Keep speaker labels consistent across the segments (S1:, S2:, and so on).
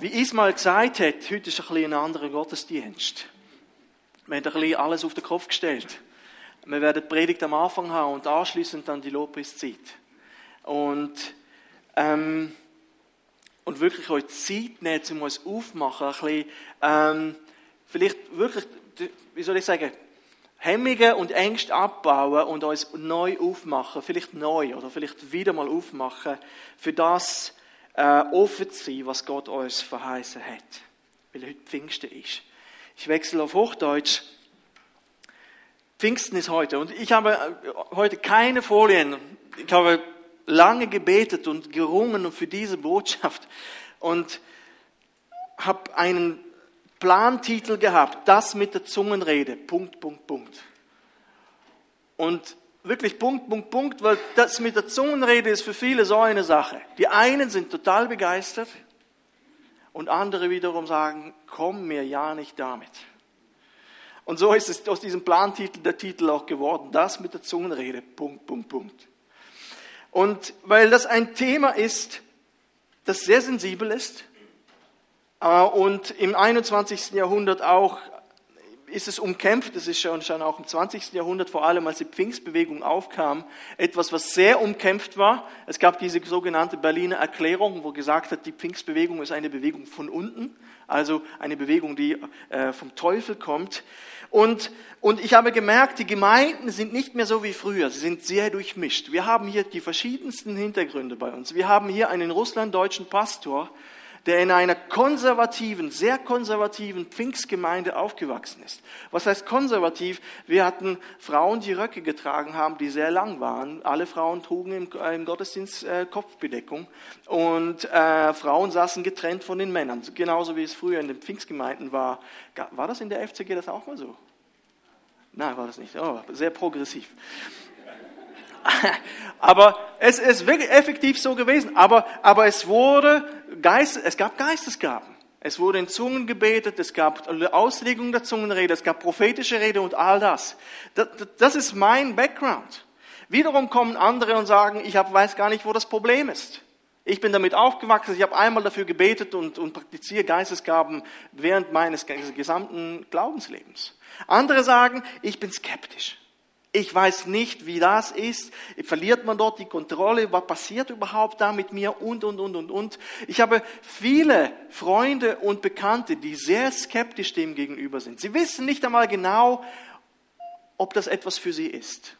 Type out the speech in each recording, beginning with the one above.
S1: wie Ismael gesagt hat, heute ist ein, bisschen ein anderer Gottesdienst. Wir haben ein bisschen alles auf den Kopf gestellt. Wir werden die Predigt am Anfang haben und anschließend dann die Lobpreiszeit. Und, ähm, und wirklich euch Zeit nehmen, um uns aufmachen, ein bisschen, ähm, vielleicht wirklich, wie soll ich sagen, Hemmungen und Ängste abbauen und uns neu aufmachen, vielleicht neu oder vielleicht wieder mal aufmachen, für das äh, offen zu sein, was Gott uns verheißen hat. Weil heute Pfingsten ist. Ich wechsle auf Hochdeutsch. Pfingsten ist heute und ich habe äh, heute keine Folien. Ich habe lange gebetet und gerungen für diese Botschaft und habe einen Plantitel gehabt, das mit der Zungenrede, Punkt, Punkt, Punkt. Und wirklich Punkt, Punkt, Punkt, weil das mit der Zungenrede ist für viele so eine Sache. Die einen sind total begeistert und andere wiederum sagen, komm mir ja nicht damit. Und so ist es aus diesem Plantitel der Titel auch geworden, das mit der Zungenrede, Punkt, Punkt, Punkt. Und weil das ein Thema ist, das sehr sensibel ist, äh, und im 21. Jahrhundert auch ist es umkämpft, das ist schon, schon auch im 20. Jahrhundert, vor allem als die Pfingstbewegung aufkam, etwas, was sehr umkämpft war. Es gab diese sogenannte Berliner Erklärung, wo gesagt hat, die Pfingstbewegung ist eine Bewegung von unten, also eine Bewegung, die äh, vom Teufel kommt. Und, und ich habe gemerkt, die Gemeinden sind nicht mehr so wie früher, sie sind sehr durchmischt. Wir haben hier die verschiedensten Hintergründe bei uns. Wir haben hier einen russlanddeutschen Pastor, der in einer konservativen, sehr konservativen Pfingstgemeinde aufgewachsen ist. Was heißt konservativ? Wir hatten Frauen, die Röcke getragen haben, die sehr lang waren. Alle Frauen trugen im, im Gottesdienst äh, Kopfbedeckung und äh, Frauen saßen getrennt von den Männern, genauso wie es früher in den Pfingstgemeinden war. War das in der FCG das auch mal so? Nein, war das nicht. Oh, sehr progressiv. Aber es ist wirklich effektiv so gewesen. Aber, aber es wurde Geist, es gab Geistesgaben. Es wurde in Zungen gebetet, es gab Auslegung der Zungenrede, es gab prophetische Rede und all das. Das, das ist mein Background. Wiederum kommen andere und sagen, ich hab, weiß gar nicht, wo das Problem ist. Ich bin damit aufgewachsen, ich habe einmal dafür gebetet und, und praktiziere Geistesgaben während meines gesamten Glaubenslebens. Andere sagen, ich bin skeptisch. Ich weiß nicht, wie das ist. Verliert man dort die Kontrolle? Was passiert überhaupt da mit mir? Und, und, und, und, und. Ich habe viele Freunde und Bekannte, die sehr skeptisch dem gegenüber sind. Sie wissen nicht einmal genau, ob das etwas für sie ist.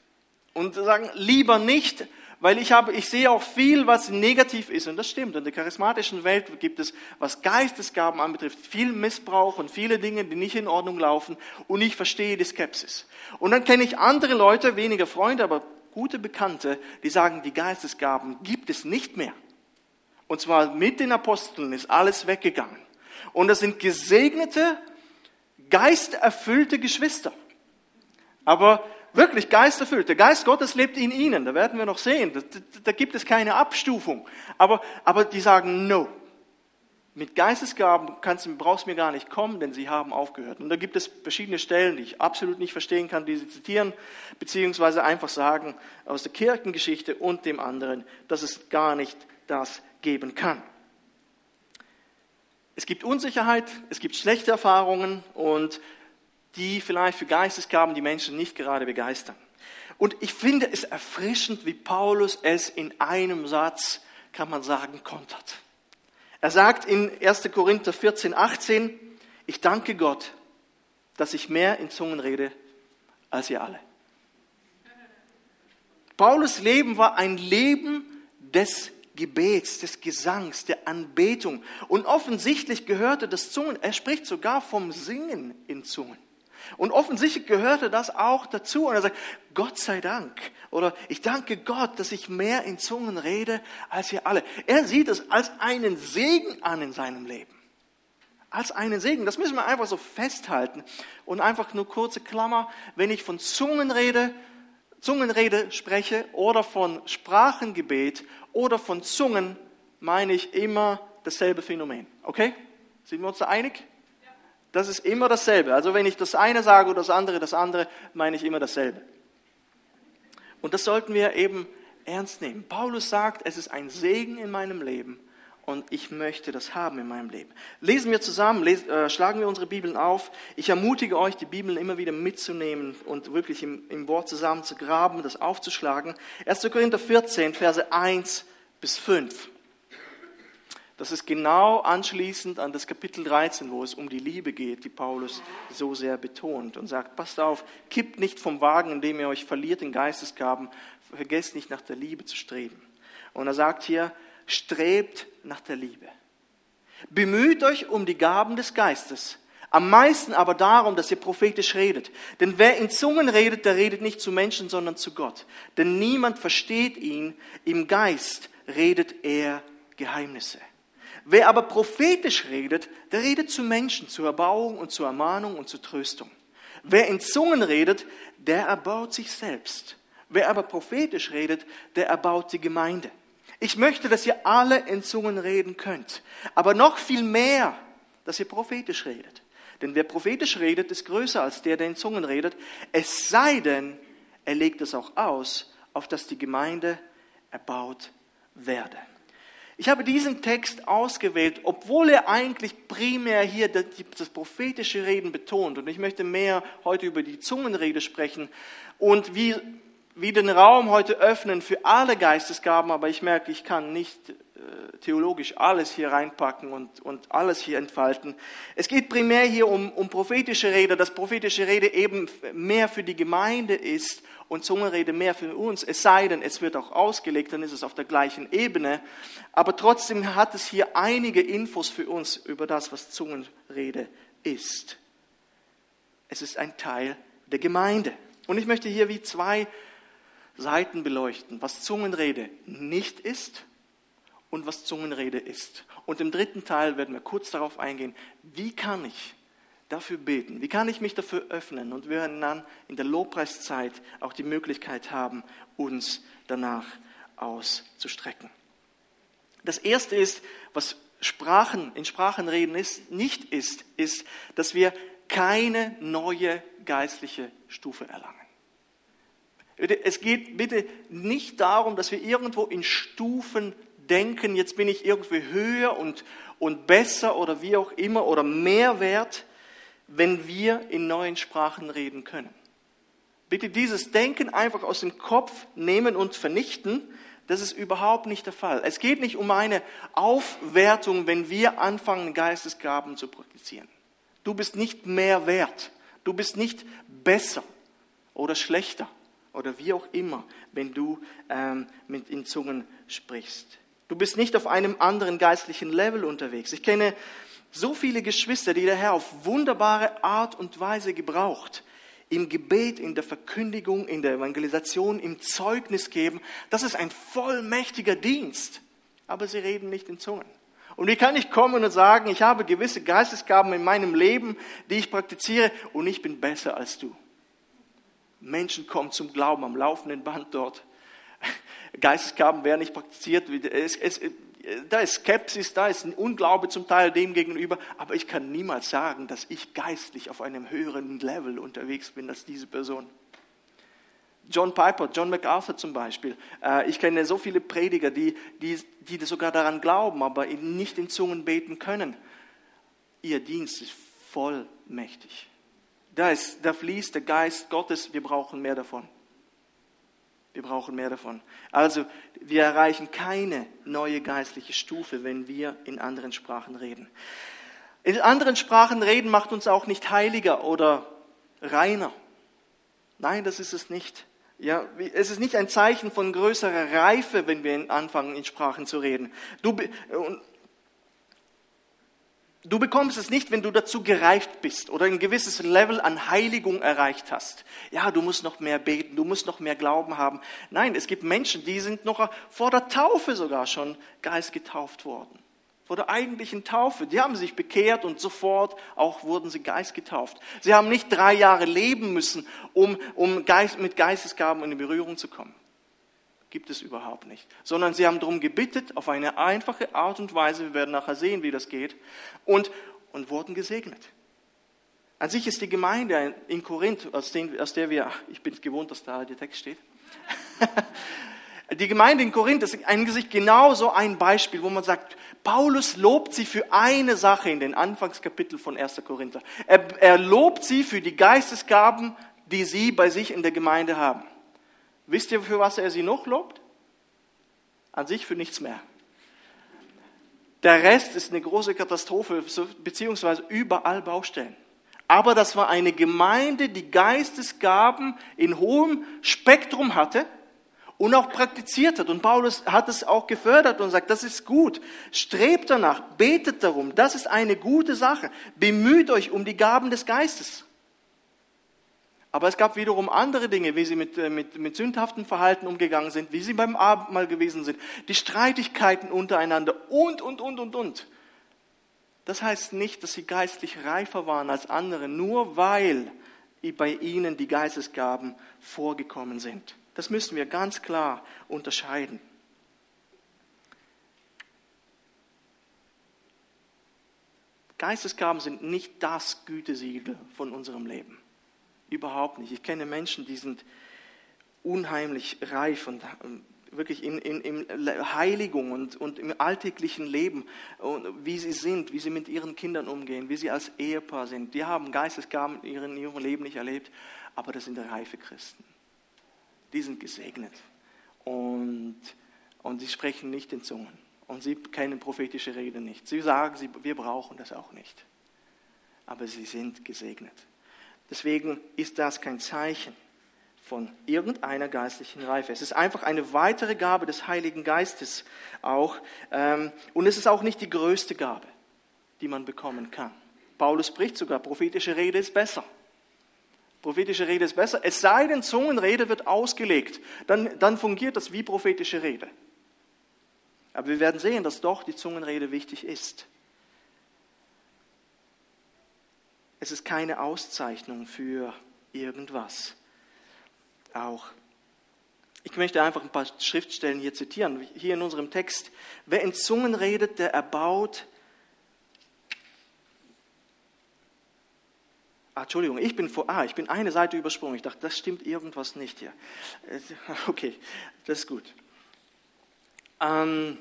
S1: Und sagen, lieber nicht, weil ich habe, ich sehe auch viel, was negativ ist und das stimmt. In der charismatischen Welt gibt es, was Geistesgaben anbetrifft, viel Missbrauch und viele Dinge, die nicht in Ordnung laufen und ich verstehe die Skepsis. Und dann kenne ich andere Leute, weniger Freunde, aber gute Bekannte, die sagen, die Geistesgaben gibt es nicht mehr. Und zwar mit den Aposteln ist alles weggegangen. Und das sind gesegnete, geisterfüllte Geschwister. Aber wirklich geisterfüllt. Der Geist Gottes lebt in ihnen. Da werden wir noch sehen. Da, da, gibt es keine Abstufung. Aber, aber die sagen no. Mit Geistesgaben kannst brauchst du mir gar nicht kommen, denn sie haben aufgehört. Und da gibt es verschiedene Stellen, die ich absolut nicht verstehen kann, die sie zitieren, beziehungsweise einfach sagen aus der Kirchengeschichte und dem anderen, dass es gar nicht das geben kann. Es gibt Unsicherheit, es gibt schlechte Erfahrungen und die vielleicht für Geistesgaben die Menschen nicht gerade begeistern. Und ich finde es erfrischend, wie Paulus es in einem Satz, kann man sagen, kontert. Er sagt in 1. Korinther 14, 18, ich danke Gott, dass ich mehr in Zungen rede als ihr alle. Paulus Leben war ein Leben des Gebets, des Gesangs, der Anbetung. Und offensichtlich gehörte das Zungen, er spricht sogar vom Singen in Zungen. Und offensichtlich gehörte das auch dazu. Und er sagt, Gott sei Dank. Oder ich danke Gott, dass ich mehr in Zungen rede als ihr alle. Er sieht es als einen Segen an in seinem Leben. Als einen Segen. Das müssen wir einfach so festhalten. Und einfach nur kurze Klammer. Wenn ich von Zungen rede, Zungenrede spreche oder von Sprachengebet oder von Zungen, meine ich immer dasselbe Phänomen. Okay? Sind wir uns da einig? Das ist immer dasselbe. Also wenn ich das eine sage oder das andere, das andere, meine ich immer dasselbe. Und das sollten wir eben ernst nehmen. Paulus sagt, es ist ein Segen in meinem Leben und ich möchte das haben in meinem Leben. Lesen wir zusammen, lesen, äh, schlagen wir unsere Bibeln auf. Ich ermutige euch, die Bibeln immer wieder mitzunehmen und wirklich im, im Wort zusammen zu graben, das aufzuschlagen. 1. Korinther 14, Verse 1 bis 5. Das ist genau anschließend an das Kapitel 13, wo es um die Liebe geht, die Paulus so sehr betont und sagt, passt auf, kippt nicht vom Wagen, indem ihr euch verliert in Geistesgaben, vergesst nicht nach der Liebe zu streben. Und er sagt hier, strebt nach der Liebe. Bemüht euch um die Gaben des Geistes. Am meisten aber darum, dass ihr prophetisch redet. Denn wer in Zungen redet, der redet nicht zu Menschen, sondern zu Gott. Denn niemand versteht ihn. Im Geist redet er Geheimnisse. Wer aber prophetisch redet, der redet zu Menschen, zur Erbauung und zur Ermahnung und zur Tröstung. Wer in Zungen redet, der erbaut sich selbst. Wer aber prophetisch redet, der erbaut die Gemeinde. Ich möchte, dass ihr alle in Zungen reden könnt, aber noch viel mehr, dass ihr prophetisch redet. Denn wer prophetisch redet, ist größer als der, der in Zungen redet, es sei denn, er legt es auch aus, auf dass die Gemeinde erbaut werde. Ich habe diesen Text ausgewählt, obwohl er eigentlich primär hier das, prophetische Reden betont. Und ich möchte mehr heute über die Zungenrede sprechen und wie wie den Raum heute öffnen für alle Geistesgaben, aber ich merke, ich kann nicht äh, theologisch alles hier reinpacken und, und alles hier entfalten. Es geht primär hier um, um prophetische Rede, dass prophetische Rede eben mehr für die Gemeinde ist und Zungenrede mehr für uns, es sei denn, es wird auch ausgelegt, dann ist es auf der gleichen Ebene. Aber trotzdem hat es hier einige Infos für uns über das, was Zungenrede ist. Es ist ein Teil der Gemeinde. Und ich möchte hier wie zwei Seiten beleuchten, was Zungenrede nicht ist und was Zungenrede ist. Und im dritten Teil werden wir kurz darauf eingehen, wie kann ich dafür beten, wie kann ich mich dafür öffnen und wir werden dann in der Lobpreiszeit auch die Möglichkeit haben, uns danach auszustrecken. Das erste ist, was Sprachen in Sprachenreden ist, nicht ist, ist, dass wir keine neue geistliche Stufe erlangen. Es geht bitte nicht darum, dass wir irgendwo in Stufen denken, jetzt bin ich irgendwie höher und, und besser oder wie auch immer oder mehr wert, wenn wir in neuen Sprachen reden können. Bitte dieses Denken einfach aus dem Kopf nehmen und vernichten. Das ist überhaupt nicht der Fall. Es geht nicht um eine Aufwertung, wenn wir anfangen, Geistesgaben zu praktizieren. Du bist nicht mehr wert. Du bist nicht besser oder schlechter oder wie auch immer, wenn du ähm, mit in Zungen sprichst. Du bist nicht auf einem anderen geistlichen Level unterwegs. Ich kenne so viele Geschwister, die der Herr auf wunderbare Art und Weise gebraucht. Im Gebet, in der Verkündigung, in der Evangelisation, im Zeugnis geben. Das ist ein vollmächtiger Dienst. Aber sie reden nicht in Zungen. Und wie kann ich kommen und sagen, ich habe gewisse Geistesgaben in meinem Leben, die ich praktiziere und ich bin besser als du? Menschen kommen zum Glauben am laufenden Band dort. Geistesgaben werden nicht praktiziert. Es, es, da ist Skepsis, da ist ein Unglaube zum Teil dem gegenüber. Aber ich kann niemals sagen, dass ich geistlich auf einem höheren Level unterwegs bin als diese Person. John Piper, John MacArthur zum Beispiel. Äh, ich kenne so viele Prediger, die, die, die sogar daran glauben, aber nicht in Zungen beten können. Ihr Dienst ist vollmächtig. Da, ist, da fließt der Geist Gottes, wir brauchen mehr davon. Wir brauchen mehr davon. Also, wir erreichen keine neue geistliche Stufe, wenn wir in anderen Sprachen reden. In anderen Sprachen reden macht uns auch nicht heiliger oder reiner. Nein, das ist es nicht. Ja, es ist nicht ein Zeichen von größerer Reife, wenn wir anfangen, in Sprachen zu reden. Du, Du bekommst es nicht, wenn du dazu gereift bist oder ein gewisses Level an Heiligung erreicht hast. Ja, du musst noch mehr beten, du musst noch mehr Glauben haben. Nein, es gibt Menschen, die sind noch vor der Taufe sogar schon Geist getauft worden. Vor der eigentlichen Taufe. Die haben sich bekehrt und sofort auch wurden sie Geist getauft. Sie haben nicht drei Jahre leben müssen, um, um Geist, mit Geistesgaben in Berührung zu kommen gibt es überhaupt nicht. Sondern sie haben darum gebittet, auf eine einfache Art und Weise, wir werden nachher sehen, wie das geht, und, und wurden gesegnet. An sich ist die Gemeinde in Korinth, aus, den, aus der wir, ich bin gewohnt, dass da der Text steht. die Gemeinde in Korinth ist eigentlich genau so ein Beispiel, wo man sagt, Paulus lobt sie für eine Sache in den Anfangskapitel von 1. Korinther. Er, er lobt sie für die Geistesgaben, die sie bei sich in der Gemeinde haben. Wisst ihr, für was er sie noch lobt? An sich für nichts mehr. Der Rest ist eine große Katastrophe, beziehungsweise überall Baustellen. Aber das war eine Gemeinde, die Geistesgaben in hohem Spektrum hatte und auch praktiziert hat. Und Paulus hat es auch gefördert und sagt, das ist gut. Strebt danach, betet darum. Das ist eine gute Sache. Bemüht euch um die Gaben des Geistes. Aber es gab wiederum andere Dinge, wie sie mit, äh, mit, mit sündhaftem Verhalten umgegangen sind, wie sie beim Abendmahl gewesen sind, die Streitigkeiten untereinander und, und, und, und, und. Das heißt nicht, dass sie geistlich reifer waren als andere, nur weil bei ihnen die Geistesgaben vorgekommen sind. Das müssen wir ganz klar unterscheiden. Geistesgaben sind nicht das Gütesiegel von unserem Leben. Überhaupt nicht. Ich kenne Menschen, die sind unheimlich reif und ähm, wirklich in, in, in Heiligung und, und im alltäglichen Leben, wie sie sind, wie sie mit ihren Kindern umgehen, wie sie als Ehepaar sind. Die haben Geistesgaben in ihrem, Leben nicht erlebt, aber das sind reife Christen. Die sind gesegnet und, und sie sprechen nicht in Zungen und sie kennen prophetische Rede nicht. Sie sagen, sie, wir brauchen das auch nicht, aber sie sind gesegnet. Deswegen ist das kein Zeichen von irgendeiner geistlichen Reife. Es ist einfach eine weitere Gabe des Heiligen Geistes auch. Ähm, und es ist auch nicht die größte Gabe, die man bekommen kann. Paulus spricht sogar, prophetische Rede ist besser. Prophetische Rede ist besser, es sei denn, Zungenrede wird ausgelegt. Dann, dann fungiert das wie prophetische Rede. Aber wir werden sehen, dass doch die Zungenrede wichtig ist. Es ist keine Auszeichnung für irgendwas auch. Ich möchte einfach ein paar Schriftstellen hier zitieren. Hier in unserem Text. Wer in Zungen redet, der erbaut. Ah, Entschuldigung, ich bin vor, ah, ich bin eine Seite übersprungen. Ich dachte, das stimmt irgendwas nicht hier. Okay, das ist gut. Ähm,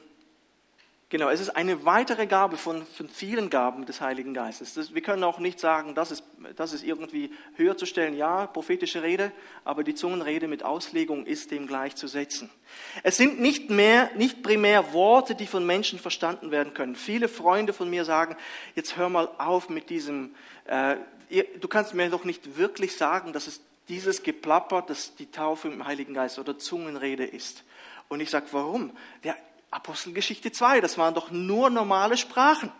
S1: Genau, es ist eine weitere Gabe von, von vielen Gaben des Heiligen Geistes. Das, wir können auch nicht sagen, das ist, das ist irgendwie höher zu stellen. Ja, prophetische Rede, aber die Zungenrede mit Auslegung ist dem gleichzusetzen. Es sind nicht mehr, nicht primär Worte, die von Menschen verstanden werden können. Viele Freunde von mir sagen, jetzt hör mal auf mit diesem, äh, du kannst mir doch nicht wirklich sagen, dass es dieses Geplapper, das die Taufe im Heiligen Geist oder Zungenrede ist. Und ich sage, warum? Ja, Apostelgeschichte 2, das waren doch nur normale Sprachen.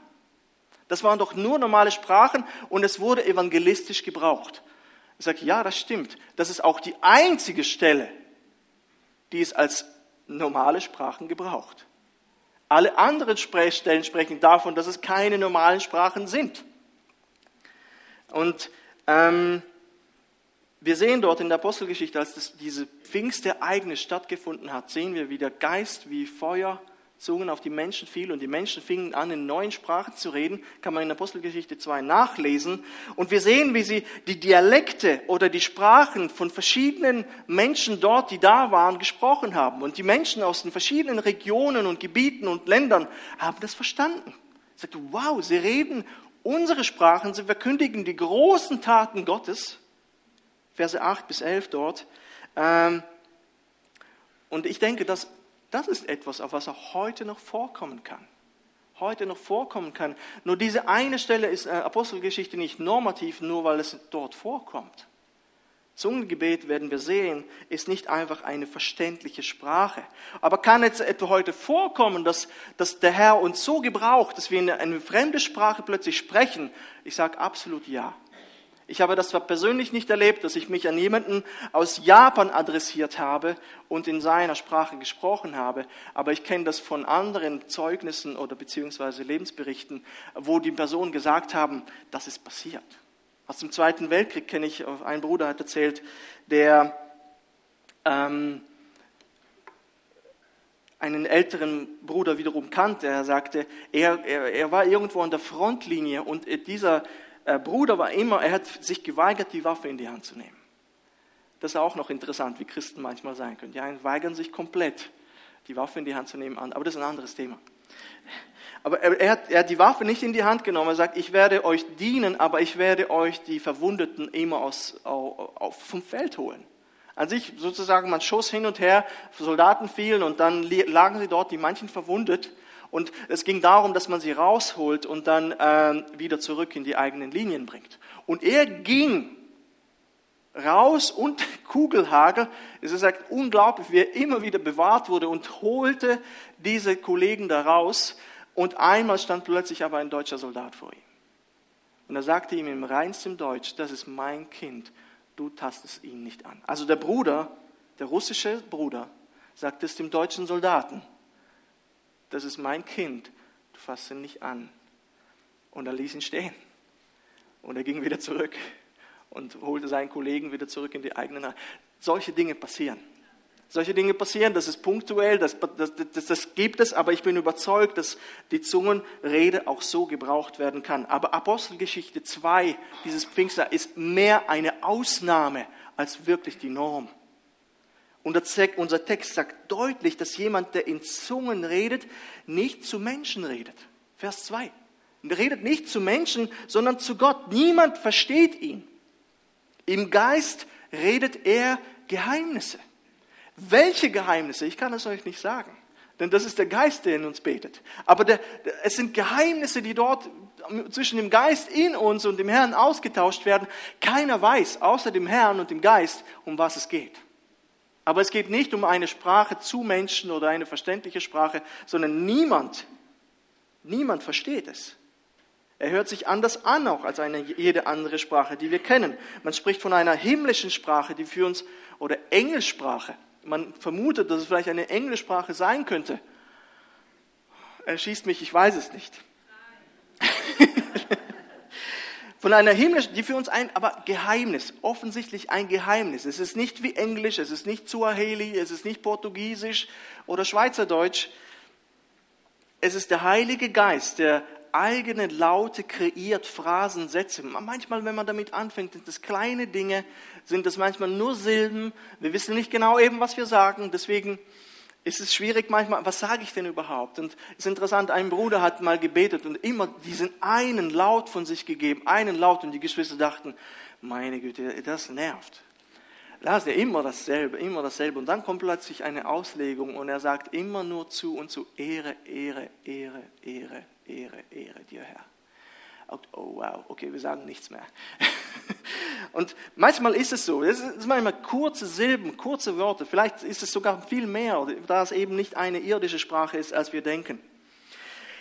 S1: Das waren doch nur normale Sprachen und es wurde evangelistisch gebraucht. Ich sage, ja, das stimmt. Das ist auch die einzige Stelle, die es als normale Sprachen gebraucht. Alle anderen Stellen sprechen davon, dass es keine normalen Sprachen sind. Und ähm, wir sehen dort in der Apostelgeschichte, als das, diese Pfingstereignis stattgefunden hat, sehen wir, wie der Geist wie Feuer Zungen auf die Menschen fiel und die Menschen fingen an, in neuen Sprachen zu reden, kann man in Apostelgeschichte 2 nachlesen. Und wir sehen, wie sie die Dialekte oder die Sprachen von verschiedenen Menschen dort, die da waren, gesprochen haben. Und die Menschen aus den verschiedenen Regionen und Gebieten und Ländern haben das verstanden. Sie sagten, wow, sie reden unsere Sprachen, sie verkündigen die großen Taten Gottes. Verse 8 bis 11 dort. Ähm, und ich denke, dass das ist etwas, auf was auch heute noch vorkommen kann. Heute noch vorkommen kann. Nur diese eine Stelle ist äh, Apostelgeschichte nicht normativ, nur weil es dort vorkommt. Zungengebet, werden wir sehen, ist nicht einfach eine verständliche Sprache. Aber kann jetzt etwa heute vorkommen, dass, dass der Herr uns so gebraucht, dass wir eine, eine fremde Sprache plötzlich sprechen? Ich sage absolut ja. Ich habe das zwar persönlich nicht erlebt, dass ich mich an jemanden aus Japan adressiert habe und in seiner Sprache gesprochen habe, aber ich kenne das von anderen Zeugnissen oder beziehungsweise Lebensberichten, wo die Personen gesagt haben, das ist passiert. Aus dem Zweiten Weltkrieg kenne ich, ein Bruder hat erzählt, der ähm, einen älteren Bruder wiederum kannte. Er sagte, er, er, er war irgendwo an der Frontlinie und dieser Bruder war immer, er hat sich geweigert, die Waffe in die Hand zu nehmen. Das ist auch noch interessant, wie Christen manchmal sein können. Die einen weigern sich komplett, die Waffe in die Hand zu nehmen, aber das ist ein anderes Thema. Aber er, er, hat, er hat die Waffe nicht in die Hand genommen. Er sagt, ich werde euch dienen, aber ich werde euch die Verwundeten immer aus, auf, vom Feld holen. An sich sozusagen, man schoss hin und her, Soldaten fielen und dann lagen sie dort, die manchen verwundet. Und es ging darum, dass man sie rausholt und dann äh, wieder zurück in die eigenen Linien bringt. Und er ging raus und Kugelhagel. Es ist halt unglaublich, wie er immer wieder bewahrt wurde und holte diese Kollegen da raus. Und einmal stand plötzlich aber ein deutscher Soldat vor ihm. Und er sagte ihm im reinsten Deutsch, das ist mein Kind, du tastest ihn nicht an. Also der Bruder, der russische Bruder, sagt es dem deutschen Soldaten, das ist mein Kind, du fasst ihn nicht an. Und er ließ ihn stehen. Und er ging wieder zurück und holte seinen Kollegen wieder zurück in die eigenen Reihen. Solche Dinge passieren. Solche Dinge passieren, das ist punktuell, das, das, das, das, gibt es, aber ich bin überzeugt, dass die Zungenrede auch so gebraucht werden kann. Aber Apostelgeschichte 2, dieses Pfingster, ist mehr eine Ausnahme als wirklich die Norm. Und unser Text sagt deutlich, dass jemand, der in Zungen redet, nicht zu Menschen redet. Vers 2. Er redet nicht zu Menschen, sondern zu Gott. Niemand versteht ihn. Im Geist redet er Geheimnisse. Welche Geheimnisse? Ich kann es euch nicht sagen. Denn das ist der Geist, der in uns betet. Aber der, es sind Geheimnisse, die dort zwischen dem Geist in uns und dem Herrn ausgetauscht werden. Keiner weiß, außer dem Herrn und dem Geist, um was es geht. Aber es geht nicht um eine Sprache zu Menschen oder eine verständliche Sprache, sondern niemand, niemand versteht es. Er hört sich anders an auch als eine, jede andere Sprache, die wir kennen. Man spricht von einer himmlischen Sprache, die für uns, oder Engelsprache. Man vermutet, dass es vielleicht eine Englischsprache sein könnte. Er schießt mich, ich weiß es nicht. Von einer himmlischen, die für uns ein, aber Geheimnis, offensichtlich ein Geheimnis. Es ist nicht wie Englisch, es ist nicht Suaheli, es ist nicht Portugiesisch oder Schweizerdeutsch. Es ist der Heilige Geist, der eigene Laute kreiert, Phrasen, Sätze. Manchmal, wenn man damit anfängt, sind das kleine Dinge, sind das manchmal nur Silben. Wir wissen nicht genau eben, was wir sagen. Deswegen ist es schwierig manchmal, was sage ich denn überhaupt? Und es ist interessant, ein Bruder hat mal gebetet und immer diesen einen Laut von sich gegeben, einen Laut. Und die Geschwister dachten, meine Güte, das nervt. Las er immer dasselbe, immer dasselbe. Und dann kommt plötzlich eine Auslegung und er sagt immer nur zu und zu Ehre, Ehre, Ehre, Ehre, Ehre, Ehre dir, Herr. Oh, wow, okay, wir sagen nichts mehr. Und manchmal ist es so, es sind manchmal kurze Silben, kurze Worte, vielleicht ist es sogar viel mehr, da es eben nicht eine irdische Sprache ist, als wir denken.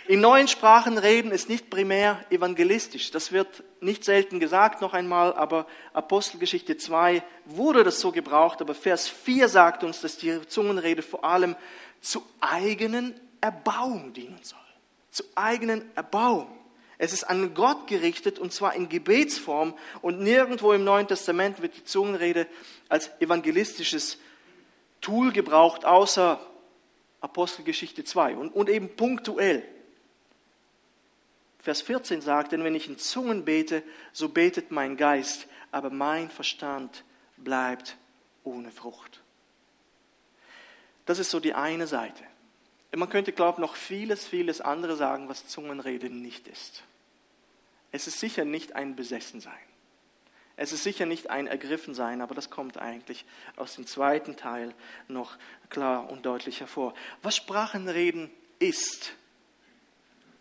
S1: In neuen Sprachen reden ist nicht primär evangelistisch. Das wird nicht selten gesagt noch einmal, aber Apostelgeschichte 2 wurde das so gebraucht. Aber Vers 4 sagt uns, dass die Zungenrede vor allem zu eigenen Erbauung dienen soll zu eigenen Erbauung. Es ist an Gott gerichtet und zwar in Gebetsform und nirgendwo im Neuen Testament wird die Zungenrede als evangelistisches Tool gebraucht, außer Apostelgeschichte 2 und, und eben punktuell. Vers 14 sagt, denn wenn ich in Zungen bete, so betet mein Geist, aber mein Verstand bleibt ohne Frucht. Das ist so die eine Seite. Man könnte, glaube ich, noch vieles, vieles andere sagen, was Zungenrede nicht ist. Es ist sicher nicht ein Besessensein. Es ist sicher nicht ein Ergriffensein, aber das kommt eigentlich aus dem zweiten Teil noch klar und deutlich hervor. Was Sprachenreden ist,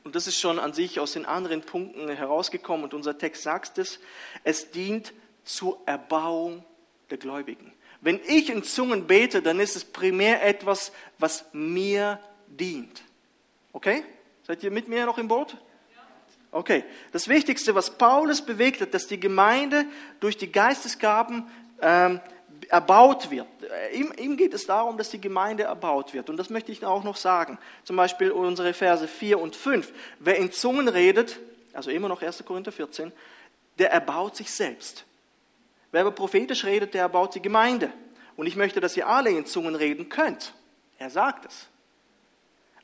S1: und das ist schon an sich aus den anderen Punkten herausgekommen und unser Text sagt es, es dient zur Erbauung der Gläubigen. Wenn ich in Zungen bete, dann ist es primär etwas, was mir dient. Okay? Seid ihr mit mir noch im Boot? Okay. Das Wichtigste, was Paulus bewegt hat, dass die Gemeinde durch die Geistesgaben ähm, erbaut wird. Ihm, ihm, geht es darum, dass die Gemeinde erbaut wird. Und das möchte ich auch noch sagen. Zum Beispiel unsere Verse 4 und 5. Wer in Zungen redet, also immer noch 1. Korinther 14, der erbaut sich selbst. Wer aber prophetisch redet, der erbaut die Gemeinde. Und ich möchte, dass ihr alle in Zungen reden könnt. Er sagt es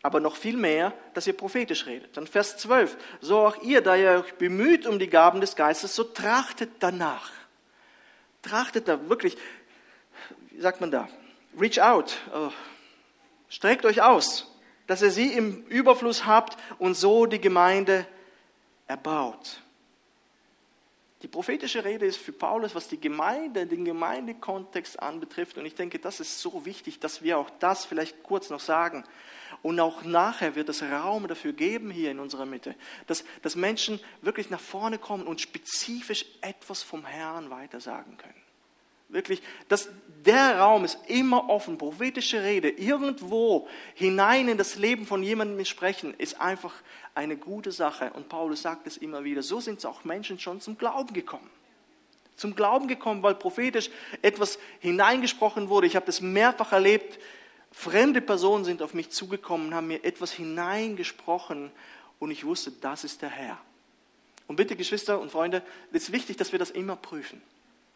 S1: aber noch viel mehr, dass ihr prophetisch redet. Dann Vers 12, so auch ihr, da ihr euch bemüht um die Gaben des Geistes, so trachtet danach. Trachtet da wirklich, wie sagt man da, reach out, oh, streckt euch aus, dass ihr sie im Überfluss habt und so die Gemeinde erbaut. Die prophetische Rede ist für Paulus, was die Gemeinde, den Gemeindekontext anbetrifft. Und ich denke, das ist so wichtig, dass wir auch das vielleicht kurz noch sagen. Und auch nachher wird es Raum dafür geben hier in unserer Mitte, dass, dass Menschen wirklich nach vorne kommen und spezifisch etwas vom Herrn weitersagen können. Wirklich, dass der Raum ist immer offen, prophetische Rede, irgendwo hinein in das Leben von jemandem sprechen, ist einfach eine gute Sache. Und Paulus sagt es immer wieder, so sind auch Menschen schon zum Glauben gekommen. Zum Glauben gekommen, weil prophetisch etwas hineingesprochen wurde. Ich habe das mehrfach erlebt. Fremde Personen sind auf mich zugekommen, haben mir etwas hineingesprochen und ich wusste, das ist der Herr. Und bitte, Geschwister und Freunde, es ist wichtig, dass wir das immer prüfen.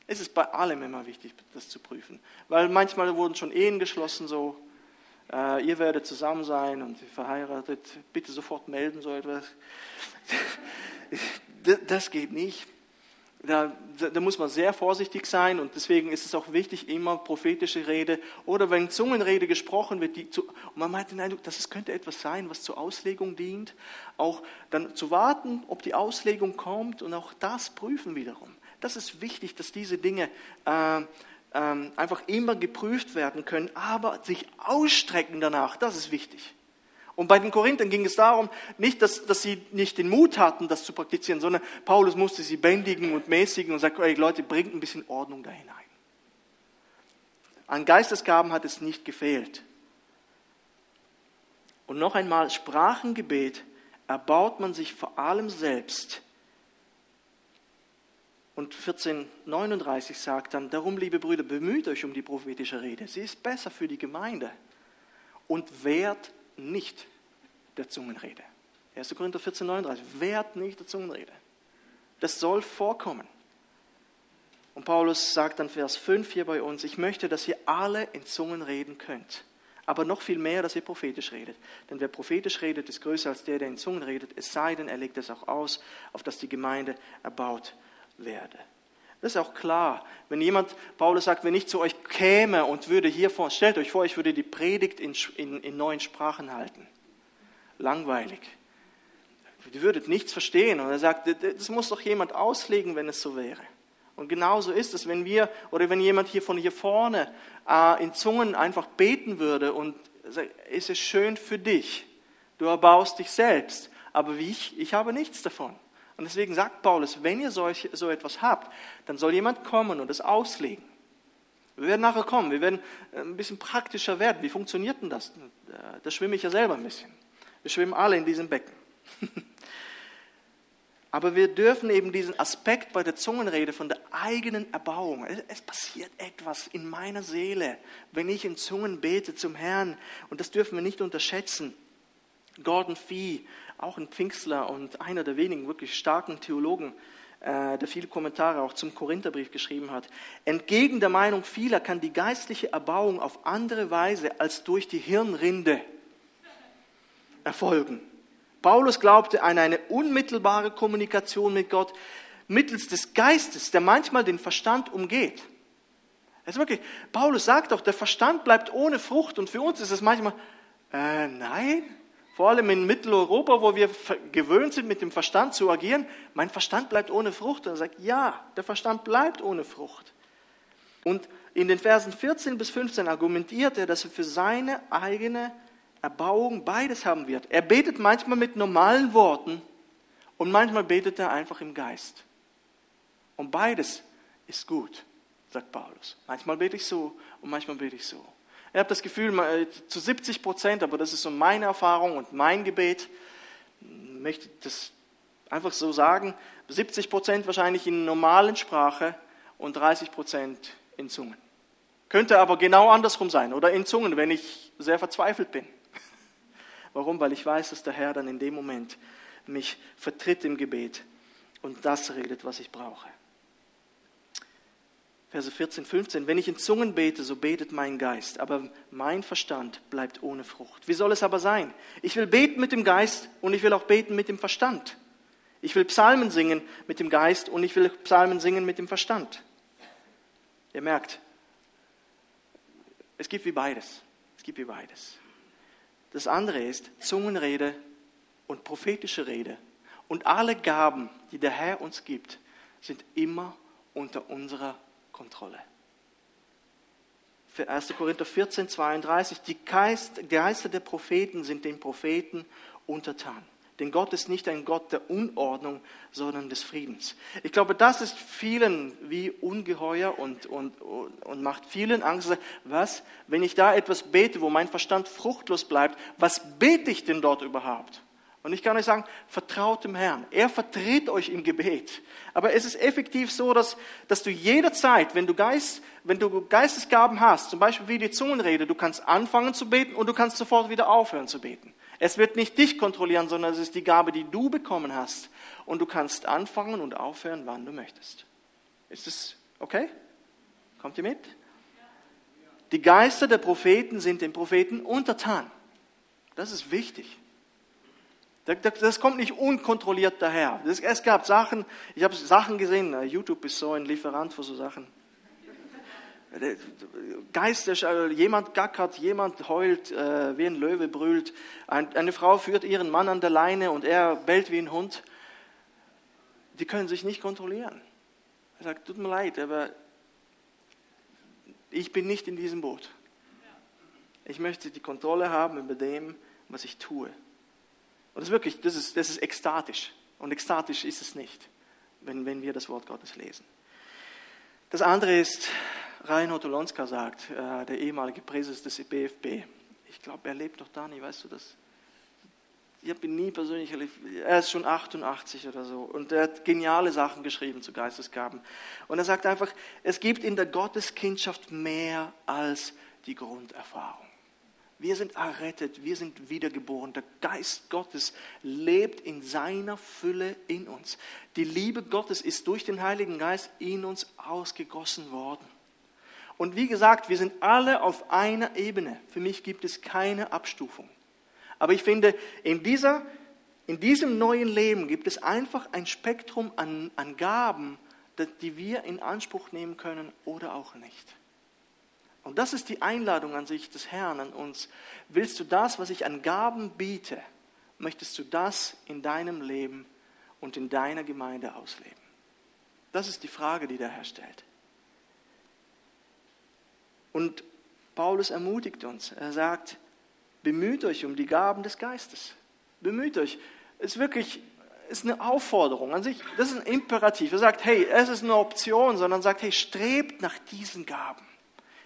S1: Es ist bei allem immer wichtig, das zu prüfen. Weil manchmal wurden schon Ehen geschlossen, so, äh, ihr werdet zusammen sein und verheiratet, bitte sofort melden, so etwas. das geht nicht. Da, da, muss man sehr vorsichtig sein und deswegen ist es auch wichtig, immer prophetische Rede oder wenn Zungenrede gesprochen wird, die zu, und man meint den Eindruck, dass könnte etwas sein, was zur Auslegung dient, auch dann zu warten, ob die Auslegung kommt und auch das prüfen wiederum. Das ist wichtig, dass diese Dinge äh, äh, einfach immer geprüft werden können, aber sich ausstrecken danach, das ist wichtig. Und bei den Korinthern ging es darum, nicht, dass, dass sie nicht den Mut hatten, das zu praktizieren, sondern Paulus musste sie bändigen und mäßigen und sagt, hey Leute, bringt ein bisschen Ordnung da hinein. An Geistesgaben hat es nicht gefehlt. Und noch einmal, Sprachengebet erbaut man sich vor allem selbst und 1439 sagt dann, darum, liebe Brüder, bemüht euch um die prophetische Rede. Sie ist besser für die Gemeinde und wehrt nicht der Zungenrede. 1. Korinther 14, 39, wehrt nicht der Zungenrede. Das soll vorkommen. Und Paulus sagt dann Vers 5 hier bei uns, ich möchte, dass ihr alle in Zungen reden könnt. Aber noch viel mehr, dass ihr prophetisch redet. Denn wer prophetisch redet, ist größer als der, der in Zungen redet. Es sei denn, er legt es auch aus, auf dass die Gemeinde erbaut werde. Das ist auch klar. Wenn jemand, Paulus sagt, wenn ich zu euch käme und würde hier vor, stellt euch vor, ich würde die Predigt in, in, in neuen Sprachen halten. Langweilig. Ihr würdet nichts verstehen. Und er sagt, das muss doch jemand auslegen, wenn es so wäre. Und genauso ist es, wenn wir oder wenn jemand hier von hier vorne äh, in Zungen einfach beten würde und sagt, ist es schön für dich. Du erbaust dich selbst. Aber wie ich, ich habe nichts davon. Und deswegen sagt Paulus, wenn ihr solch, so etwas habt, dann soll jemand kommen und es auslegen. Wir werden nachher kommen, wir werden äh, ein bisschen praktischer werden. Wie funktioniert denn das? Da schwimme ich ja selber ein bisschen. Wir schwimmen alle in diesem Becken. Aber wir dürfen eben diesen Aspekt bei der Zungenrede von der eigenen Erbauung, es passiert etwas in meiner Seele, wenn ich in Zungen bete zum Herrn. Und das dürfen wir nicht unterschätzen. Gordon Fee auch ein Pfingstler und einer der wenigen wirklich starken Theologen, äh, der viele Kommentare auch zum Korintherbrief geschrieben hat. Entgegen der Meinung vieler kann die geistliche Erbauung auf andere Weise als durch die Hirnrinde erfolgen. Paulus glaubte an eine unmittelbare Kommunikation mit Gott mittels des Geistes, der manchmal den Verstand umgeht. Also wirklich, Paulus sagt doch, der Verstand bleibt ohne Frucht und für uns ist es manchmal, äh, nein, vor allem in Mitteleuropa, wo wir gewöhnt sind, mit dem Verstand zu agieren, mein Verstand bleibt ohne Frucht. Und er sagt, ja, der Verstand bleibt ohne Frucht. Und in den Versen 14 bis 15 argumentiert er, dass er für seine eigene Erbauung beides haben wird. Er betet manchmal mit normalen Worten und manchmal betet er einfach im Geist. Und beides ist gut, sagt Paulus. Manchmal bete ich so und manchmal bete ich so. Ich habe das Gefühl, äh, zu 70 Prozent, aber das ist so meine Erfahrung und mein Gebet, möchte das einfach so sagen, 70 Prozent wahrscheinlich in normalen Sprache und 30 Prozent in Zungen. Könnte aber genau andersrum sein oder in Zungen, wenn ich sehr verzweifelt bin. Warum? Weil ich weiß, dass der Herr dann in dem Moment mich vertritt im Gebet und das redet, was ich brauche. Verse 14, 15. Wenn ich in Zungen bete, so betet mein Geist, aber mein Verstand bleibt ohne Frucht. Wie soll es aber sein? Ich will beten mit dem Geist und ich will auch beten mit dem Verstand. Ich will Psalmen singen mit dem Geist und ich will Psalmen singen mit dem Verstand. Ihr merkt, es gibt wie beides. Es gibt wie beides. Das andere ist Zungenrede und prophetische Rede. Und alle Gaben, die der Herr uns gibt, sind immer unter unserer Kontrolle. Für 1. Korinther 14, 32, die Geister der Propheten sind den Propheten untertan. Denn Gott ist nicht ein Gott der Unordnung, sondern des Friedens. Ich glaube, das ist vielen wie ungeheuer und, und, und macht vielen Angst. Was, wenn ich da etwas bete, wo mein Verstand fruchtlos bleibt, was bete ich denn dort überhaupt? Und ich kann euch sagen, vertraut dem Herrn. Er vertritt euch im Gebet. Aber es ist effektiv so, dass, dass du jederzeit, wenn du, Geist, wenn du Geistesgaben hast, zum Beispiel wie die Zungenrede, du kannst anfangen zu beten und du kannst sofort wieder aufhören zu beten. Es wird nicht dich kontrollieren, sondern es ist die Gabe, die du bekommen hast. Und du kannst anfangen und aufhören, wann du möchtest. Ist es okay? Kommt ihr mit? Die Geister der Propheten sind den Propheten untertan. Das ist wichtig. Das kommt nicht unkontrolliert daher. Es gab Sachen, ich habe Sachen gesehen, YouTube ist so ein Lieferant für so Sachen. Geister, äh, jemand gackert, jemand heult, äh, wie ein Löwe brüllt. Eine Frau führt ihren Mann an der Leine und er bellt wie ein Hund. Die können sich nicht kontrollieren. Er sagt, tut mir leid, aber ich bin nicht in diesem Boot. Ich möchte die Kontrolle haben über dem, was ich tue. Und das ist wirklich, das ist, das ist ekstatisch. Und ekstatisch ist es nicht, wenn, wenn wir das Wort Gottes lesen. Das andere ist, Reinhold Olonska sagt, äh, der ehemalige Präsident des BFB. Ich glaube, er lebt noch da nicht, weißt du das? Ich habe ihn nie persönlich erlebt. Er ist schon 88 oder so. Und er hat geniale Sachen geschrieben zu Geistesgaben. Und er sagt einfach, es gibt in der Gotteskindschaft mehr als die Grunderfahrung. Wir sind errettet, wir sind wiedergeboren. Der Geist Gottes lebt in seiner Fülle in uns. Die Liebe Gottes ist durch den Heiligen Geist in uns ausgegossen worden. Und wie gesagt, wir sind alle auf einer Ebene. Für mich gibt es keine Abstufung. Aber ich finde, in, dieser, in diesem neuen Leben gibt es einfach ein Spektrum an, an Gaben, die wir in Anspruch nehmen können oder auch nicht. Und das ist die Einladung an sich des Herrn an uns. Willst du das, was ich an Gaben biete, möchtest du das in deinem Leben und in deiner Gemeinde ausleben? Das ist die Frage, die der Herr stellt. Und Paulus ermutigt uns. Er sagt, bemüht euch um die Gaben des Geistes. Bemüht euch. Es ist wirklich ist eine Aufforderung an sich. Das ist ein Imperativ. Er sagt, hey, es ist eine Option, sondern sagt, hey, strebt nach diesen Gaben.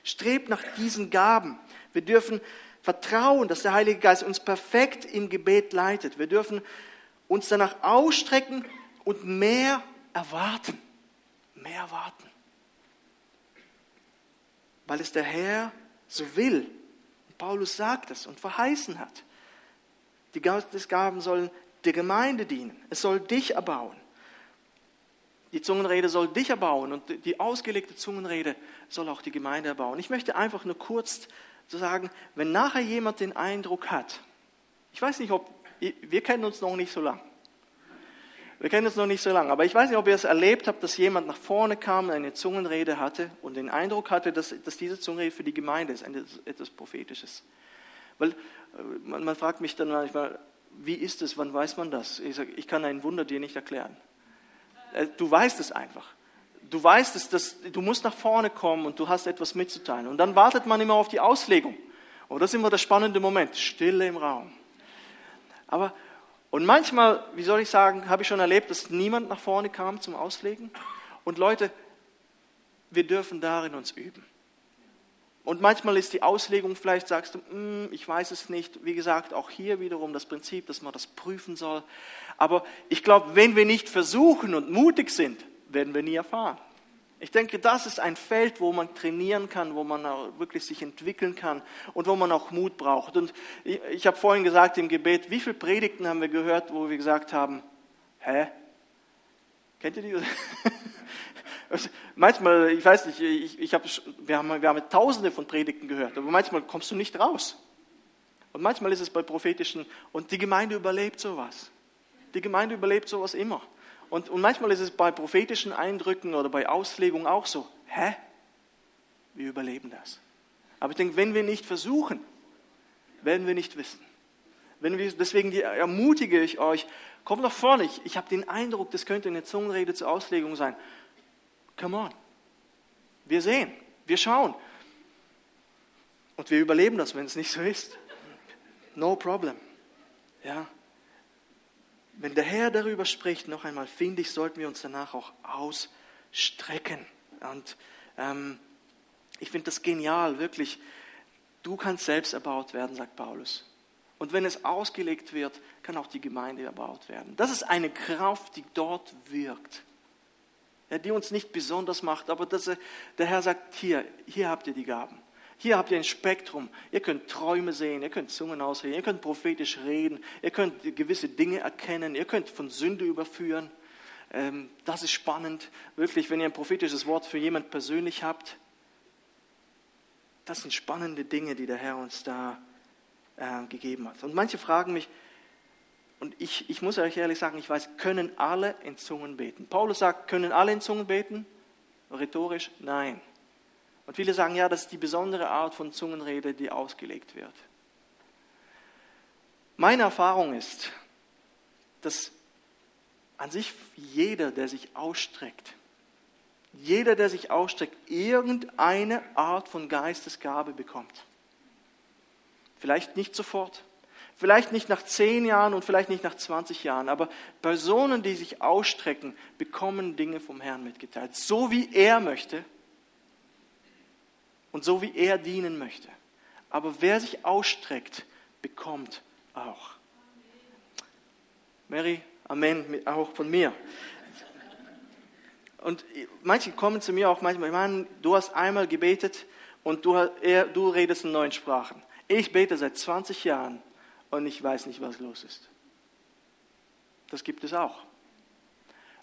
S1: Strebt nach diesen Gaben. Wir dürfen vertrauen, dass der Heilige Geist uns perfekt im Gebet leitet. Wir dürfen uns danach ausstrecken und mehr erwarten. Mehr erwarten weil es der Herr so will. Und Paulus sagt es und verheißen hat. Die Geistesgaben sollen der Gemeinde dienen. Es soll dich erbauen. Die Zungenrede soll dich erbauen und die ausgelegte Zungenrede soll auch die Gemeinde erbauen. Ich möchte einfach nur kurz sagen, wenn nachher jemand den Eindruck hat, ich weiß nicht, ob, wir kennen uns noch nicht so lange, wir kennen uns noch nicht so lange, aber ich weiß nicht, ob ihr es erlebt habt, dass jemand nach vorne kam, eine Zungenrede hatte und den Eindruck hatte, dass, dass diese Zungenrede für die Gemeinde ist, etwas Prophetisches. Weil äh, man, man fragt mich dann manchmal, wie ist es, wann weiß man das? Ich sage, ich kann ein Wunder dir nicht erklären. Äh, du weißt es einfach. Du weißt es, dass du musst nach vorne kommen und du hast etwas mitzuteilen. Und dann wartet man immer auf die Auslegung. Und das ist immer der spannende Moment, Stille im Raum. Aber und manchmal, wie soll ich sagen, habe ich schon erlebt, dass niemand nach vorne kam zum Auslegen. Und Leute, wir dürfen darin uns üben. Und manchmal ist die Auslegung, vielleicht sagst du, mm, ich weiß es nicht. Wie gesagt, auch hier wiederum das Prinzip, dass man das prüfen soll. Aber ich glaube, wenn wir nicht versuchen und mutig sind, werden wir nie erfahren. Ich denke, das ist ein Feld, wo man trainieren kann, wo man wirklich sich entwickeln kann und wo man auch Mut braucht. Und ich, ich habe vorhin gesagt im Gebet, wie viele Predigten haben wir gehört, wo wir gesagt haben, hä? Kennt ihr die? manchmal, ich weiß nicht, ich, ich hab, wir, haben, wir haben tausende von Predigten gehört, aber manchmal kommst du nicht raus. Und manchmal ist es bei prophetischen, und die Gemeinde überlebt sowas. Die Gemeinde überlebt sowas immer. Und, und manchmal ist es bei prophetischen Eindrücken oder bei Auslegungen auch so, hä? Wir überleben das. Aber ich denke, wenn wir nicht versuchen, werden wir nicht wissen. Wenn wir, deswegen ermutige ich euch, kommt nach vorne. Ich, ich habe den Eindruck, das könnte eine Zungenrede zur Auslegung sein. Come on. Wir sehen, wir schauen. Und wir überleben das, wenn es nicht so ist. No problem. Ja. Wenn der Herr darüber spricht, noch einmal, finde ich, sollten wir uns danach auch ausstrecken. Und ähm, ich finde das genial, wirklich. Du kannst selbst erbaut werden, sagt Paulus. Und wenn es ausgelegt wird, kann auch die Gemeinde erbaut werden. Das ist eine Kraft, die dort wirkt. Die uns nicht besonders macht, aber das, der Herr sagt, hier, hier habt ihr die Gaben. Hier habt ihr ein Spektrum. Ihr könnt Träume sehen, ihr könnt Zungen ausreden, ihr könnt prophetisch reden, ihr könnt gewisse Dinge erkennen, ihr könnt von Sünde überführen. Ähm, das ist spannend, wirklich, wenn ihr ein prophetisches Wort für jemand persönlich habt. Das sind spannende Dinge, die der Herr uns da äh, gegeben hat. Und manche fragen mich, und ich, ich muss euch ehrlich sagen, ich weiß, können alle in Zungen beten? Paulus sagt, können alle in Zungen beten? Rhetorisch, nein. Und viele sagen, ja, das ist die besondere Art von Zungenrede, die ausgelegt wird. Meine Erfahrung ist, dass an sich jeder, der sich ausstreckt, jeder, der sich ausstreckt, irgendeine Art von Geistesgabe bekommt. Vielleicht nicht sofort, vielleicht nicht nach zehn Jahren und vielleicht nicht nach 20 Jahren, aber Personen, die sich ausstrecken, bekommen Dinge vom Herrn mitgeteilt, so wie er möchte und so wie er dienen möchte. Aber wer sich ausstreckt, bekommt auch. Mary, Amen, auch von mir. Und manche kommen zu mir auch manchmal, Mann, du hast einmal gebetet und du, er, du redest in neuen Sprachen. Ich bete seit 20 Jahren und ich weiß nicht, was los ist. Das gibt es auch.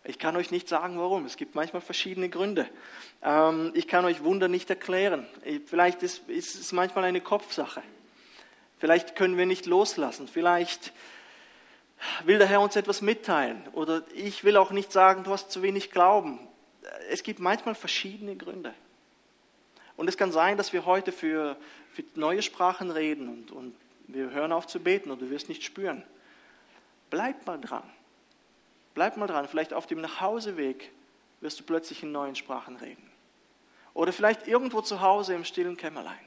S1: Ich kann euch nicht sagen, warum. Es gibt manchmal verschiedene Gründe. Ähm, ich kann euch Wunder nicht erklären. Vielleicht ist, es manchmal eine Kopfsache. Vielleicht können wir nicht loslassen. Vielleicht will der Herr uns etwas mitteilen. Oder ich will auch nicht sagen, du hast zu wenig Glauben. Es gibt manchmal verschiedene Gründe. Und es kann sein, dass wir heute für, für neue Sprachen reden und, und wir hören auf zu beten und du wirst nicht spüren. Bleib mal dran. Bleib mal dran, vielleicht auf dem Nachhauseweg wirst du plötzlich in neuen Sprachen reden. Oder vielleicht irgendwo zu Hause im stillen Kämmerlein.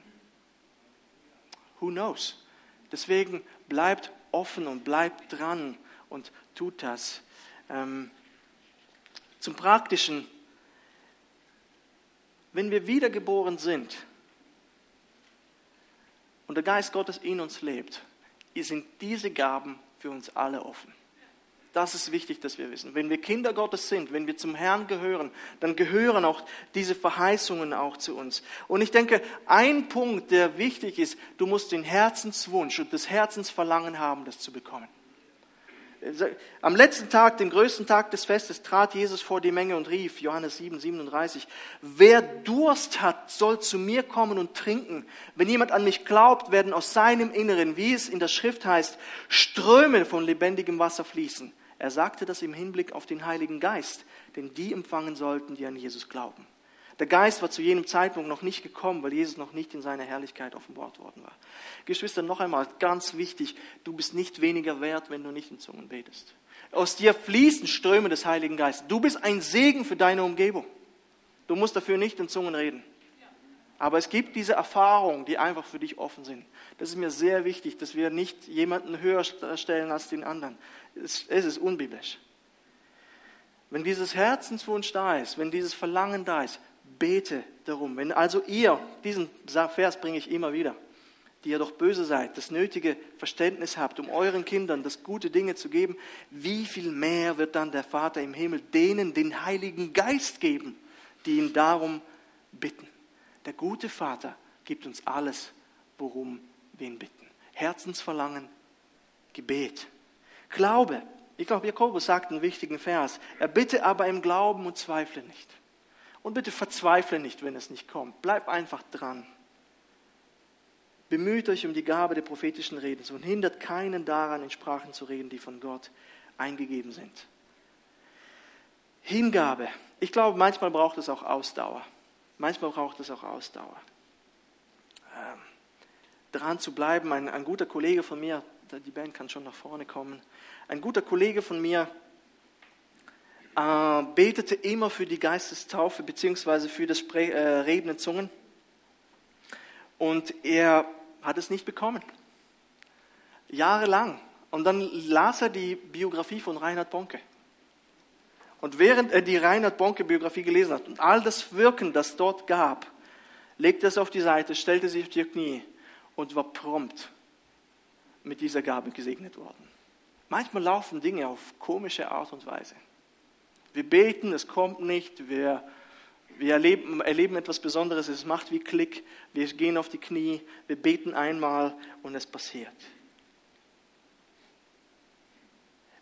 S1: Who knows? Deswegen bleibt offen und bleibt dran und tut das. Ähm, zum Praktischen, wenn wir wiedergeboren sind und der Geist Gottes in uns lebt, sind diese Gaben für uns alle offen. Das ist wichtig, dass wir wissen. Wenn wir Kinder Gottes sind, wenn wir zum Herrn gehören, dann gehören auch diese Verheißungen auch zu uns. Und ich denke, ein Punkt, der wichtig ist, du musst den Herzenswunsch und das Herzensverlangen haben, das zu bekommen. Am letzten Tag, den größten Tag des Festes, trat Jesus vor die Menge und rief, Johannes 7, 37, wer Durst hat, soll zu mir kommen und trinken. Wenn jemand an mich glaubt, werden aus seinem Inneren, wie es in der Schrift heißt, Ströme von lebendigem Wasser fließen. Er sagte das im Hinblick auf den Heiligen Geist, den die empfangen sollten, die an Jesus glauben. Der Geist war zu jenem Zeitpunkt noch nicht gekommen, weil Jesus noch nicht in seiner Herrlichkeit offenbart worden war. Geschwister, noch einmal, ganz wichtig, du bist nicht weniger wert, wenn du nicht in Zungen betest. Aus dir fließen Ströme des Heiligen Geistes. Du bist ein Segen für deine Umgebung. Du musst dafür nicht in Zungen reden. Aber es gibt diese Erfahrungen, die einfach für dich offen sind. Das ist mir sehr wichtig, dass wir nicht jemanden höher stellen als den anderen. Es, ist unbiblisch. Wenn dieses Herzenswunsch da ist, wenn dieses Verlangen da ist, bete darum. Wenn also ihr, diesen Vers bringe ich immer wieder, die ihr doch böse seid, das nötige Verständnis habt, um euren Kindern das gute Dinge zu geben, wie viel mehr wird dann der Vater im Himmel denen den Heiligen Geist geben, die ihn darum bitten. Der gute Vater gibt uns alles, worum wir ihn bitten. Herzensverlangen, Gebet. Glaube. Ich glaube, Jakobus sagt einen wichtigen Vers. Er bitte aber im Glauben und zweifle nicht. Und bitte verzweifle nicht, wenn es nicht kommt. Bleib einfach dran. Bemüht euch um die Gabe der prophetischen Redens und hindert keinen daran, in Sprachen zu reden, die von Gott eingegeben sind. Hingabe. Ich glaube, manchmal braucht es auch Ausdauer. Manchmal braucht es auch Ausdauer. Ähm, dran zu bleiben. Ein, ein guter Kollege von mir, die Band kann schon nach vorne kommen. Ein guter Kollege von mir äh, betete immer für die Geistestaufe beziehungsweise für das Spre äh, Reden in Zungen. Und er hat es nicht bekommen. Jahrelang. Und dann las er die Biografie von Reinhard Bonke. Und während er die Reinhard Bonke Biografie gelesen hat und all das Wirken, das dort gab, legte es auf die Seite, stellte sich auf die Knie und war prompt mit dieser Gabe gesegnet worden. Manchmal laufen Dinge auf komische Art und Weise. Wir beten, es kommt nicht, wir, wir erleben, erleben etwas Besonderes, es macht wie Klick, wir gehen auf die Knie, wir beten einmal und es passiert.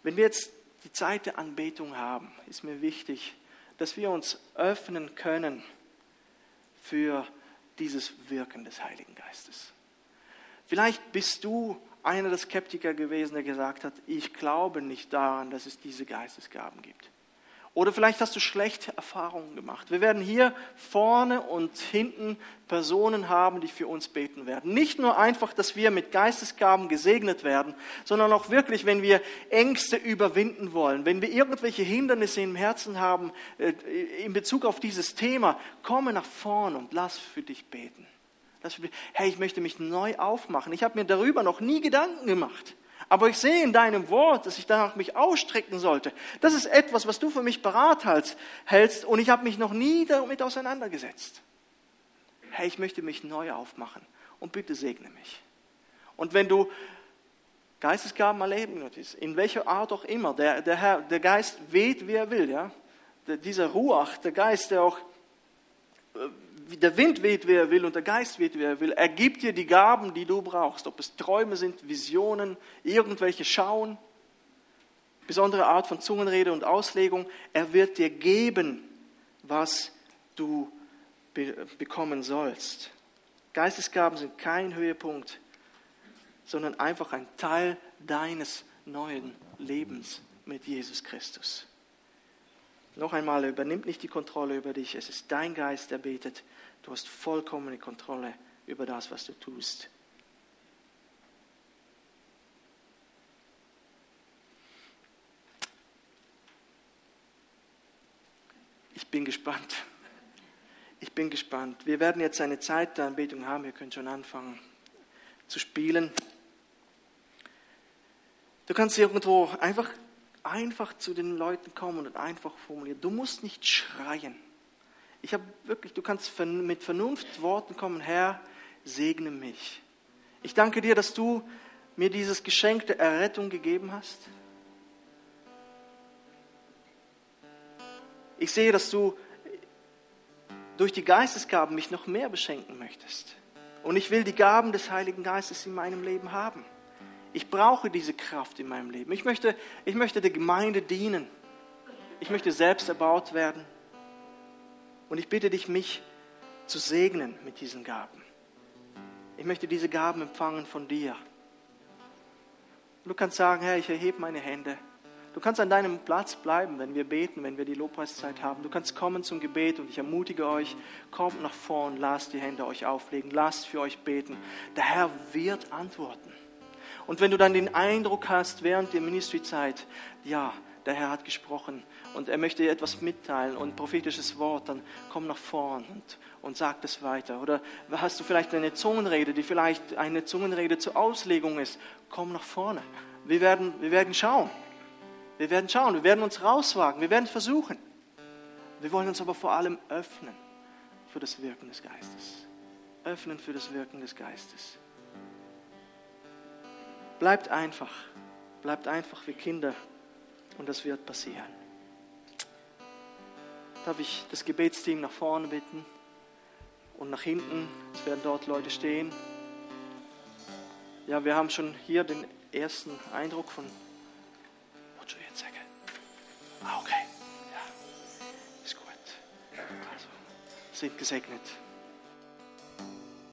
S1: Wenn wir jetzt die Zeit der Anbetung haben, ist mir wichtig, dass wir uns öffnen können für dieses Wirken des Heiligen Geistes. Vielleicht bist du einer der Skeptiker gewesen, der gesagt hat, ich glaube nicht daran, dass es diese Geistesgaben gibt. Oder vielleicht hast du schlechte Erfahrungen gemacht. Wir werden hier vorne und hinten Personen haben, die für uns beten werden. Nicht nur einfach, dass wir mit Geistesgaben gesegnet werden, sondern auch wirklich, wenn wir Ängste überwinden wollen, wenn wir irgendwelche Hindernisse im Herzen haben äh, in Bezug auf dieses Thema, komme nach vorne und lass für dich beten. Hey, ich möchte mich neu aufmachen. Ich habe mir darüber noch nie Gedanken gemacht. Aber ich sehe in deinem Wort, dass ich danach mich ausstrecken sollte. Das ist etwas, was du für mich parat hältst und ich habe mich noch nie damit auseinandergesetzt. Hey, ich möchte mich neu aufmachen und bitte segne mich. Und wenn du Geistesgaben erleben möchtest, in welcher Art auch immer, der, der, Herr, der Geist weht, wie er will, ja? dieser Ruach, der Geist, der auch äh, der Wind weht, wie er will und der Geist weht, wie er will. Er gibt dir die Gaben, die du brauchst. Ob es Träume sind, Visionen, irgendwelche Schauen, besondere Art von Zungenrede und Auslegung. Er wird dir geben, was du bekommen sollst. Geistesgaben sind kein Höhepunkt, sondern einfach ein Teil deines neuen Lebens mit Jesus Christus. Noch einmal, er übernimmt nicht die Kontrolle über dich. Es ist dein Geist, der betet. Du hast vollkommene Kontrolle über das, was du tust. Ich bin gespannt. Ich bin gespannt. Wir werden jetzt eine Zeit der Anbetung haben. Ihr könnt schon anfangen zu spielen. Du kannst irgendwo einfach einfach zu den Leuten kommen und einfach formulieren. Du musst nicht schreien. Ich habe wirklich, du kannst mit Vernunftworten kommen, Herr, segne mich. Ich danke dir, dass du mir dieses Geschenk der Errettung gegeben hast. Ich sehe, dass du durch die Geistesgaben mich noch mehr beschenken möchtest. Und ich will die Gaben des Heiligen Geistes in meinem Leben haben. Ich brauche diese Kraft in meinem Leben. Ich möchte, ich möchte der Gemeinde dienen. Ich möchte selbst erbaut werden. Und ich bitte dich, mich zu segnen mit diesen Gaben. Ich möchte diese Gaben empfangen von dir. Du kannst sagen, Herr, ich erhebe meine Hände. Du kannst an deinem Platz bleiben, wenn wir beten, wenn wir die Lobpreiszeit haben. Du kannst kommen zum Gebet und ich ermutige euch, kommt nach vorn, lasst die Hände euch auflegen, lasst für euch beten. Der Herr wird antworten. Und wenn du dann den Eindruck hast während der Ministryzeit, ja, der Herr hat gesprochen und er möchte dir etwas mitteilen und prophetisches Wort, dann komm nach vorn und, und sag das weiter. Oder hast du vielleicht eine Zungenrede, die vielleicht eine Zungenrede zur Auslegung ist, komm nach vorne. Wir werden, wir werden schauen. Wir werden schauen, wir werden uns rauswagen, wir werden versuchen. Wir wollen uns aber vor allem öffnen für das Wirken des Geistes. Öffnen für das Wirken des Geistes. Bleibt einfach. Bleibt einfach wie Kinder und das wird passieren. Darf ich das Gebetsteam nach vorne bitten und nach hinten? Es werden dort Leute stehen. Ja, wir haben schon hier den ersten Eindruck von. Ah, okay. Ja, ist gut. Also, sind gesegnet.